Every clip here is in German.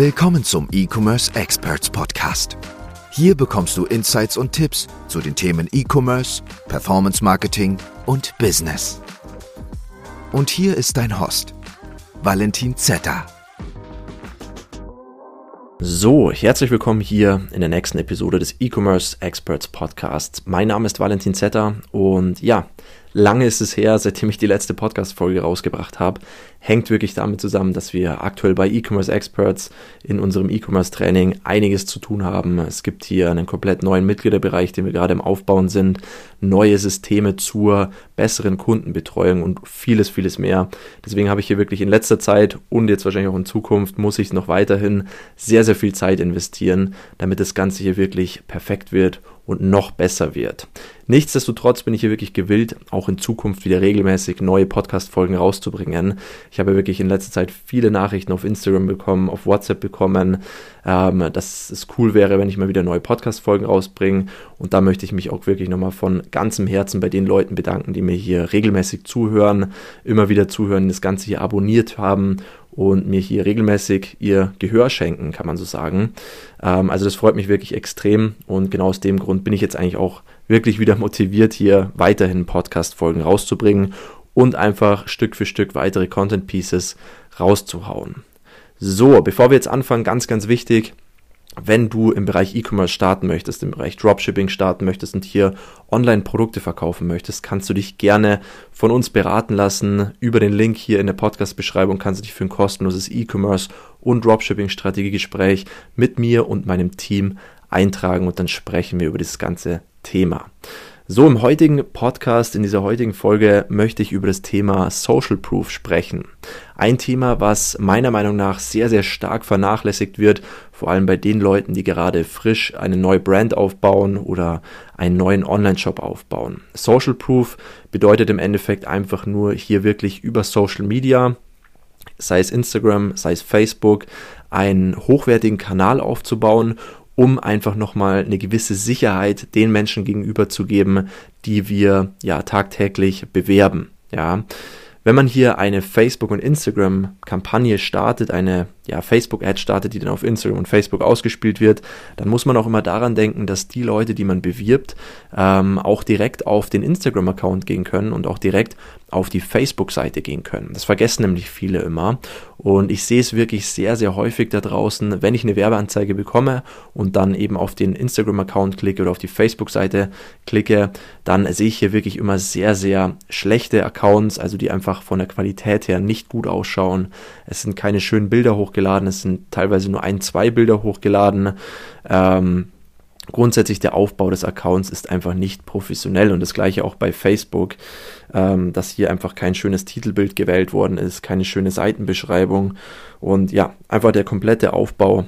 Willkommen zum E-Commerce Experts Podcast. Hier bekommst du Insights und Tipps zu den Themen E-Commerce, Performance Marketing und Business. Und hier ist dein Host, Valentin Zetter. So, herzlich willkommen hier in der nächsten Episode des E-Commerce Experts Podcasts. Mein Name ist Valentin Zetter und ja, lange ist es her, seitdem ich die letzte Podcast-Folge rausgebracht habe. Hängt wirklich damit zusammen, dass wir aktuell bei E-Commerce Experts in unserem E-Commerce-Training einiges zu tun haben. Es gibt hier einen komplett neuen Mitgliederbereich, den wir gerade im Aufbauen sind, neue Systeme zur besseren Kundenbetreuung und vieles, vieles mehr. Deswegen habe ich hier wirklich in letzter Zeit und jetzt wahrscheinlich auch in Zukunft muss ich noch weiterhin sehr, sehr viel Zeit investieren, damit das Ganze hier wirklich perfekt wird und noch besser wird. Nichtsdestotrotz bin ich hier wirklich gewillt, auch in Zukunft wieder regelmäßig neue Podcast-Folgen rauszubringen. Ich habe wirklich in letzter Zeit viele Nachrichten auf Instagram bekommen, auf WhatsApp bekommen, ähm, dass es cool wäre, wenn ich mal wieder neue Podcast-Folgen rausbringe. Und da möchte ich mich auch wirklich nochmal von ganzem Herzen bei den Leuten bedanken, die mir hier regelmäßig zuhören, immer wieder zuhören, das Ganze hier abonniert haben und mir hier regelmäßig ihr Gehör schenken, kann man so sagen. Ähm, also das freut mich wirklich extrem und genau aus dem Grund bin ich jetzt eigentlich auch wirklich wieder motiviert, hier weiterhin Podcast-Folgen rauszubringen und einfach Stück für Stück weitere Content Pieces rauszuhauen. So, bevor wir jetzt anfangen, ganz, ganz wichtig, wenn du im Bereich E-Commerce starten möchtest, im Bereich Dropshipping starten möchtest und hier Online-Produkte verkaufen möchtest, kannst du dich gerne von uns beraten lassen. Über den Link hier in der Podcast-Beschreibung kannst du dich für ein kostenloses E-Commerce und Dropshipping-Strategiegespräch mit mir und meinem Team eintragen und dann sprechen wir über das ganze Thema. So, im heutigen Podcast, in dieser heutigen Folge möchte ich über das Thema Social Proof sprechen. Ein Thema, was meiner Meinung nach sehr, sehr stark vernachlässigt wird, vor allem bei den Leuten, die gerade frisch eine neue Brand aufbauen oder einen neuen Online-Shop aufbauen. Social Proof bedeutet im Endeffekt einfach nur hier wirklich über Social Media, sei es Instagram, sei es Facebook, einen hochwertigen Kanal aufzubauen um einfach nochmal eine gewisse Sicherheit den Menschen gegenüber zu geben, die wir ja tagtäglich bewerben. Ja, wenn man hier eine Facebook- und Instagram-Kampagne startet, eine ja, Facebook-Ad startet, die dann auf Instagram und Facebook ausgespielt wird, dann muss man auch immer daran denken, dass die Leute, die man bewirbt, ähm, auch direkt auf den Instagram-Account gehen können und auch direkt auf die Facebook-Seite gehen können. Das vergessen nämlich viele immer. Und ich sehe es wirklich sehr, sehr häufig da draußen, wenn ich eine Werbeanzeige bekomme und dann eben auf den Instagram-Account klicke oder auf die Facebook-Seite klicke, dann sehe ich hier wirklich immer sehr, sehr schlechte Accounts, also die einfach von der Qualität her nicht gut ausschauen. Es sind keine schönen Bilder hochgeladen, es sind teilweise nur ein, zwei Bilder hochgeladen. Ähm, grundsätzlich der Aufbau des Accounts ist einfach nicht professionell und das gleiche auch bei Facebook, ähm, dass hier einfach kein schönes Titelbild gewählt worden ist, keine schöne Seitenbeschreibung und ja, einfach der komplette Aufbau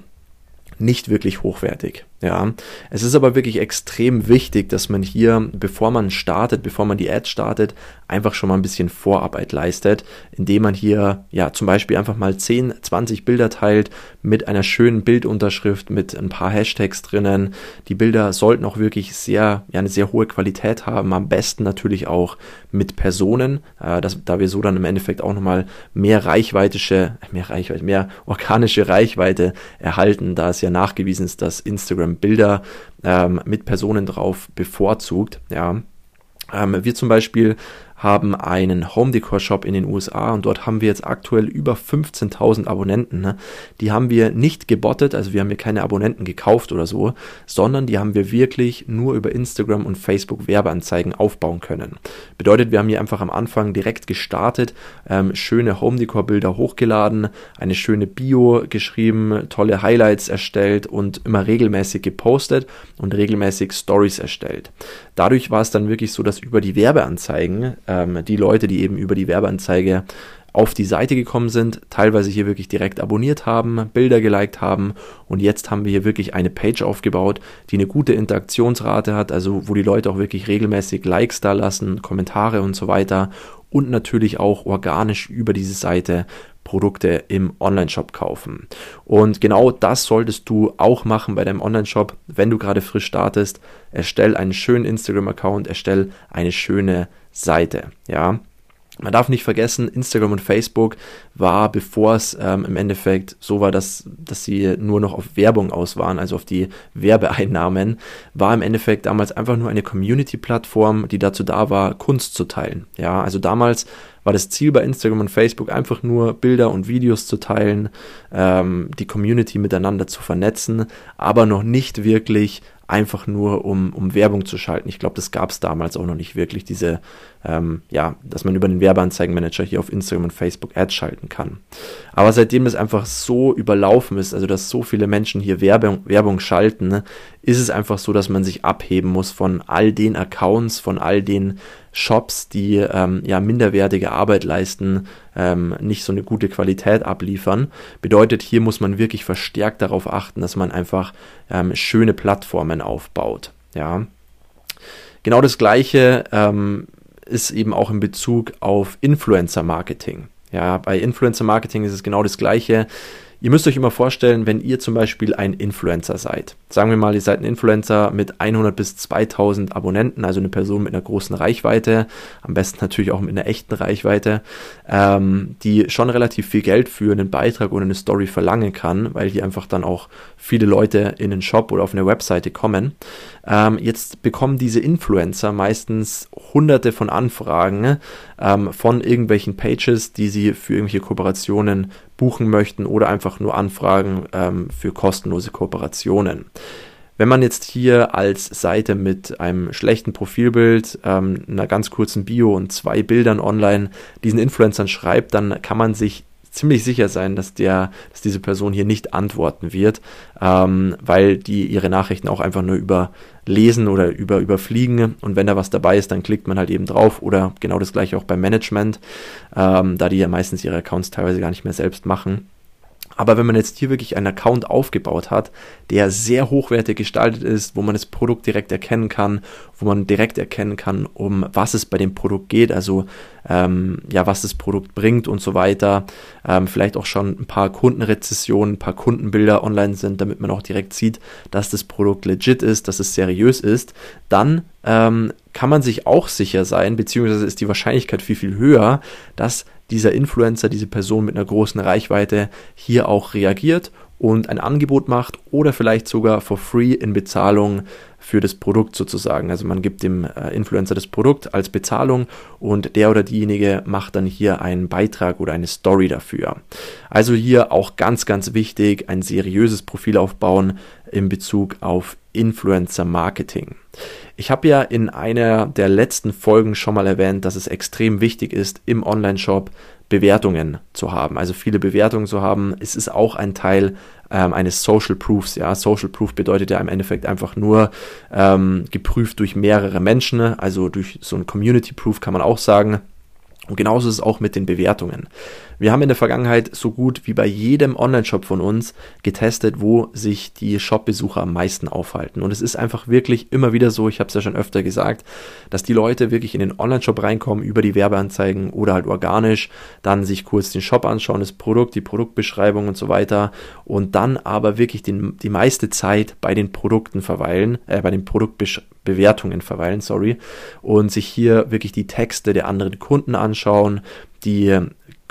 nicht wirklich hochwertig. Ja, es ist aber wirklich extrem wichtig, dass man hier, bevor man startet, bevor man die Ads startet, einfach schon mal ein bisschen Vorarbeit leistet, indem man hier, ja, zum Beispiel einfach mal 10, 20 Bilder teilt mit einer schönen Bildunterschrift, mit ein paar Hashtags drinnen. Die Bilder sollten auch wirklich sehr, ja, eine sehr hohe Qualität haben. Am besten natürlich auch mit Personen, äh, dass, da wir so dann im Endeffekt auch nochmal mehr reichweitische, mehr Reichweite, mehr organische Reichweite erhalten, da es ja nachgewiesen ist, dass Instagram Bilder ähm, mit Personen drauf bevorzugt. Ja. Ähm, wir zum Beispiel haben einen Home Decor Shop in den USA und dort haben wir jetzt aktuell über 15.000 Abonnenten. Ne? Die haben wir nicht gebottet, also wir haben hier keine Abonnenten gekauft oder so, sondern die haben wir wirklich nur über Instagram und Facebook Werbeanzeigen aufbauen können. Bedeutet, wir haben hier einfach am Anfang direkt gestartet, ähm, schöne Home Decor Bilder hochgeladen, eine schöne Bio geschrieben, tolle Highlights erstellt und immer regelmäßig gepostet und regelmäßig Stories erstellt. Dadurch war es dann wirklich so, dass über die Werbeanzeigen ähm, die Leute, die eben über die Werbeanzeige auf die Seite gekommen sind, teilweise hier wirklich direkt abonniert haben, Bilder geliked haben. Und jetzt haben wir hier wirklich eine Page aufgebaut, die eine gute Interaktionsrate hat, also wo die Leute auch wirklich regelmäßig Likes da lassen, Kommentare und so weiter und natürlich auch organisch über diese Seite Produkte im Online-Shop kaufen. Und genau das solltest du auch machen bei deinem Online-Shop, wenn du gerade frisch startest. Erstell einen schönen Instagram-Account, erstell eine schöne Seite. Ja, Man darf nicht vergessen, Instagram und Facebook war, bevor es ähm, im Endeffekt so war, dass, dass sie nur noch auf Werbung aus waren, also auf die Werbeeinnahmen, war im Endeffekt damals einfach nur eine Community-Plattform, die dazu da war, Kunst zu teilen. Ja, also damals war das Ziel bei Instagram und Facebook einfach nur Bilder und Videos zu teilen, ähm, die Community miteinander zu vernetzen, aber noch nicht wirklich einfach nur, um, um Werbung zu schalten. Ich glaube, das gab es damals auch noch nicht wirklich, diese, ähm, ja, dass man über den Werbeanzeigenmanager hier auf Instagram und Facebook Ads schalten kann. Aber seitdem das einfach so überlaufen ist, also dass so viele Menschen hier Werbung, Werbung schalten, ne, ist es einfach so, dass man sich abheben muss von all den Accounts, von all den Shops, die ähm, ja minderwertige Arbeit leisten, ähm, nicht so eine gute Qualität abliefern. Bedeutet, hier muss man wirklich verstärkt darauf achten, dass man einfach ähm, schöne Plattformen aufbaut. Ja. Genau das gleiche ähm, ist eben auch in Bezug auf Influencer Marketing. Ja, bei Influencer Marketing ist es genau das gleiche. Ihr müsst euch immer vorstellen, wenn ihr zum Beispiel ein Influencer seid. Sagen wir mal, ihr seid ein Influencer mit 100 bis 2000 Abonnenten, also eine Person mit einer großen Reichweite, am besten natürlich auch mit einer echten Reichweite, ähm, die schon relativ viel Geld für einen Beitrag oder eine Story verlangen kann, weil hier einfach dann auch viele Leute in den Shop oder auf eine Webseite kommen. Ähm, jetzt bekommen diese Influencer meistens hunderte von Anfragen ähm, von irgendwelchen Pages, die sie für irgendwelche Kooperationen buchen möchten oder einfach nur Anfragen ähm, für kostenlose Kooperationen. Wenn man jetzt hier als Seite mit einem schlechten Profilbild, ähm, einer ganz kurzen Bio und zwei Bildern online diesen Influencern schreibt, dann kann man sich ziemlich sicher sein, dass der, dass diese Person hier nicht antworten wird, ähm, weil die ihre Nachrichten auch einfach nur überlesen oder über überfliegen und wenn da was dabei ist, dann klickt man halt eben drauf oder genau das gleiche auch beim Management, ähm, da die ja meistens ihre Accounts teilweise gar nicht mehr selbst machen. Aber wenn man jetzt hier wirklich einen Account aufgebaut hat, der sehr hochwertig gestaltet ist, wo man das Produkt direkt erkennen kann, wo man direkt erkennen kann, um was es bei dem Produkt geht, also ähm, ja, was das Produkt bringt und so weiter, ähm, vielleicht auch schon ein paar Kundenrezessionen, ein paar Kundenbilder online sind, damit man auch direkt sieht, dass das Produkt legit ist, dass es seriös ist, dann ähm, kann man sich auch sicher sein, beziehungsweise ist die Wahrscheinlichkeit viel, viel höher, dass dieser Influencer, diese Person mit einer großen Reichweite hier auch reagiert und ein Angebot macht oder vielleicht sogar for free in Bezahlung für das Produkt sozusagen. Also man gibt dem äh, Influencer das Produkt als Bezahlung und der oder diejenige macht dann hier einen Beitrag oder eine Story dafür. Also hier auch ganz, ganz wichtig, ein seriöses Profil aufbauen in Bezug auf Influencer Marketing. Ich habe ja in einer der letzten Folgen schon mal erwähnt, dass es extrem wichtig ist, im Online-Shop Bewertungen zu haben, also viele Bewertungen zu haben. Es ist auch ein Teil ähm, eines Social Proofs. Ja, Social Proof bedeutet ja im Endeffekt einfach nur ähm, geprüft durch mehrere Menschen, also durch so ein Community Proof kann man auch sagen. Und genauso ist es auch mit den Bewertungen. Wir haben in der Vergangenheit so gut wie bei jedem Online-Shop von uns getestet, wo sich die Shop-Besucher am meisten aufhalten. Und es ist einfach wirklich immer wieder so, ich habe es ja schon öfter gesagt, dass die Leute wirklich in den Online-Shop reinkommen über die Werbeanzeigen oder halt organisch, dann sich kurz den Shop anschauen, das Produkt, die Produktbeschreibung und so weiter und dann aber wirklich den, die meiste Zeit bei den Produkten verweilen, äh, bei den Produktbewertungen verweilen, sorry, und sich hier wirklich die Texte der anderen Kunden anschauen, die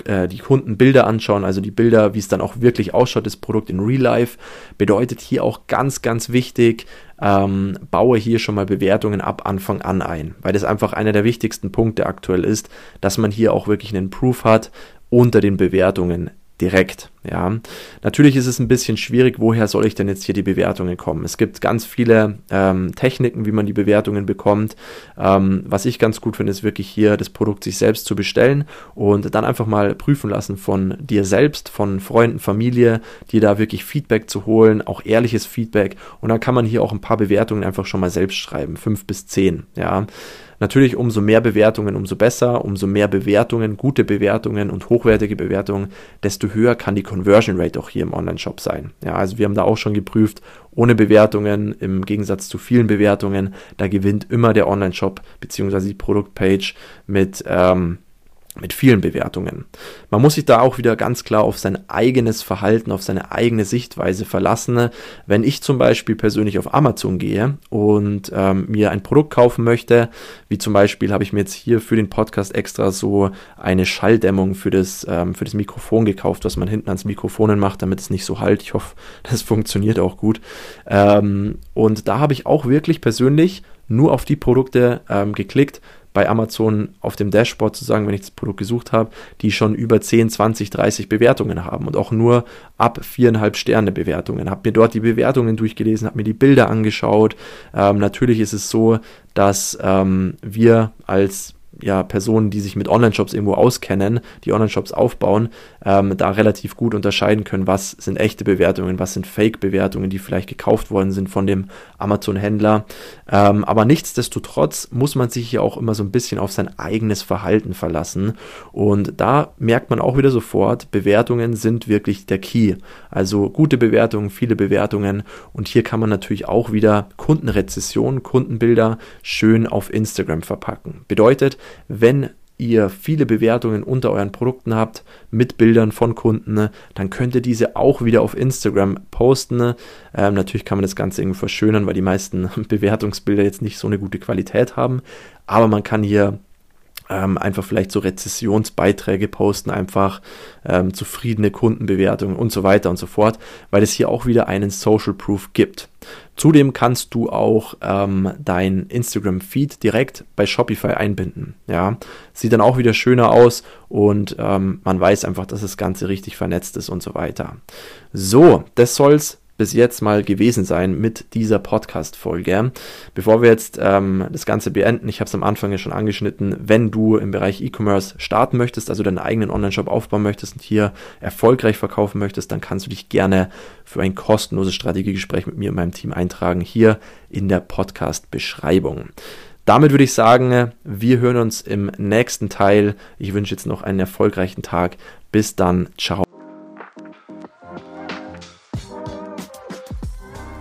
äh, die Kunden Bilder anschauen, also die Bilder, wie es dann auch wirklich ausschaut, das Produkt in Real Life, bedeutet hier auch ganz, ganz wichtig, ähm, baue hier schon mal Bewertungen ab Anfang an ein, weil das einfach einer der wichtigsten Punkte aktuell ist, dass man hier auch wirklich einen Proof hat unter den Bewertungen direkt. Ja, natürlich ist es ein bisschen schwierig, woher soll ich denn jetzt hier die Bewertungen kommen? Es gibt ganz viele ähm, Techniken, wie man die Bewertungen bekommt. Ähm, was ich ganz gut finde, ist wirklich hier das Produkt sich selbst zu bestellen und dann einfach mal prüfen lassen von dir selbst, von Freunden, Familie, dir da wirklich Feedback zu holen, auch ehrliches Feedback und dann kann man hier auch ein paar Bewertungen einfach schon mal selbst schreiben, fünf bis zehn. Ja, Natürlich, umso mehr Bewertungen, umso besser, umso mehr Bewertungen, gute Bewertungen und hochwertige Bewertungen, desto höher kann die Conversion Rate auch hier im Online-Shop sein. Ja, also wir haben da auch schon geprüft, ohne Bewertungen, im Gegensatz zu vielen Bewertungen, da gewinnt immer der Online-Shop bzw. die Produktpage mit, ähm, mit vielen Bewertungen. Man muss sich da auch wieder ganz klar auf sein eigenes Verhalten, auf seine eigene Sichtweise verlassen. Wenn ich zum Beispiel persönlich auf Amazon gehe und ähm, mir ein Produkt kaufen möchte, wie zum Beispiel habe ich mir jetzt hier für den Podcast extra so eine Schalldämmung für das, ähm, für das Mikrofon gekauft, was man hinten ans Mikrofonen macht, damit es nicht so halt. Ich hoffe, das funktioniert auch gut. Ähm, und da habe ich auch wirklich persönlich nur auf die Produkte ähm, geklickt, bei Amazon auf dem Dashboard zu sagen, wenn ich das Produkt gesucht habe, die schon über 10, 20, 30 Bewertungen haben und auch nur ab viereinhalb Sterne Bewertungen. Habe mir dort die Bewertungen durchgelesen, habe mir die Bilder angeschaut. Ähm, natürlich ist es so, dass ähm, wir als ja, Personen, die sich mit Online-Shops irgendwo auskennen, die Online-Shops aufbauen, ähm, da relativ gut unterscheiden können, was sind echte Bewertungen, was sind Fake-Bewertungen, die vielleicht gekauft worden sind von dem Amazon-Händler. Ähm, aber nichtsdestotrotz muss man sich ja auch immer so ein bisschen auf sein eigenes Verhalten verlassen. Und da merkt man auch wieder sofort, Bewertungen sind wirklich der Key. Also gute Bewertungen, viele Bewertungen. Und hier kann man natürlich auch wieder Kundenrezession, Kundenbilder schön auf Instagram verpacken. Bedeutet, wenn ihr viele Bewertungen unter euren Produkten habt mit Bildern von Kunden, dann könnt ihr diese auch wieder auf Instagram posten. Ähm, natürlich kann man das Ganze irgendwie verschönern, weil die meisten Bewertungsbilder jetzt nicht so eine gute Qualität haben. Aber man kann hier ähm, einfach vielleicht so Rezessionsbeiträge posten, einfach ähm, zufriedene Kundenbewertungen und so weiter und so fort, weil es hier auch wieder einen Social Proof gibt. Zudem kannst du auch ähm, dein Instagram-Feed direkt bei Shopify einbinden. Ja, sieht dann auch wieder schöner aus und ähm, man weiß einfach, dass das Ganze richtig vernetzt ist und so weiter. So, das soll's bis jetzt mal gewesen sein mit dieser Podcast-Folge. Bevor wir jetzt ähm, das Ganze beenden, ich habe es am Anfang ja schon angeschnitten, wenn du im Bereich E-Commerce starten möchtest, also deinen eigenen Online-Shop aufbauen möchtest und hier erfolgreich verkaufen möchtest, dann kannst du dich gerne für ein kostenloses Strategiegespräch mit mir und meinem Team eintragen, hier in der Podcast-Beschreibung. Damit würde ich sagen, wir hören uns im nächsten Teil. Ich wünsche jetzt noch einen erfolgreichen Tag. Bis dann. Ciao.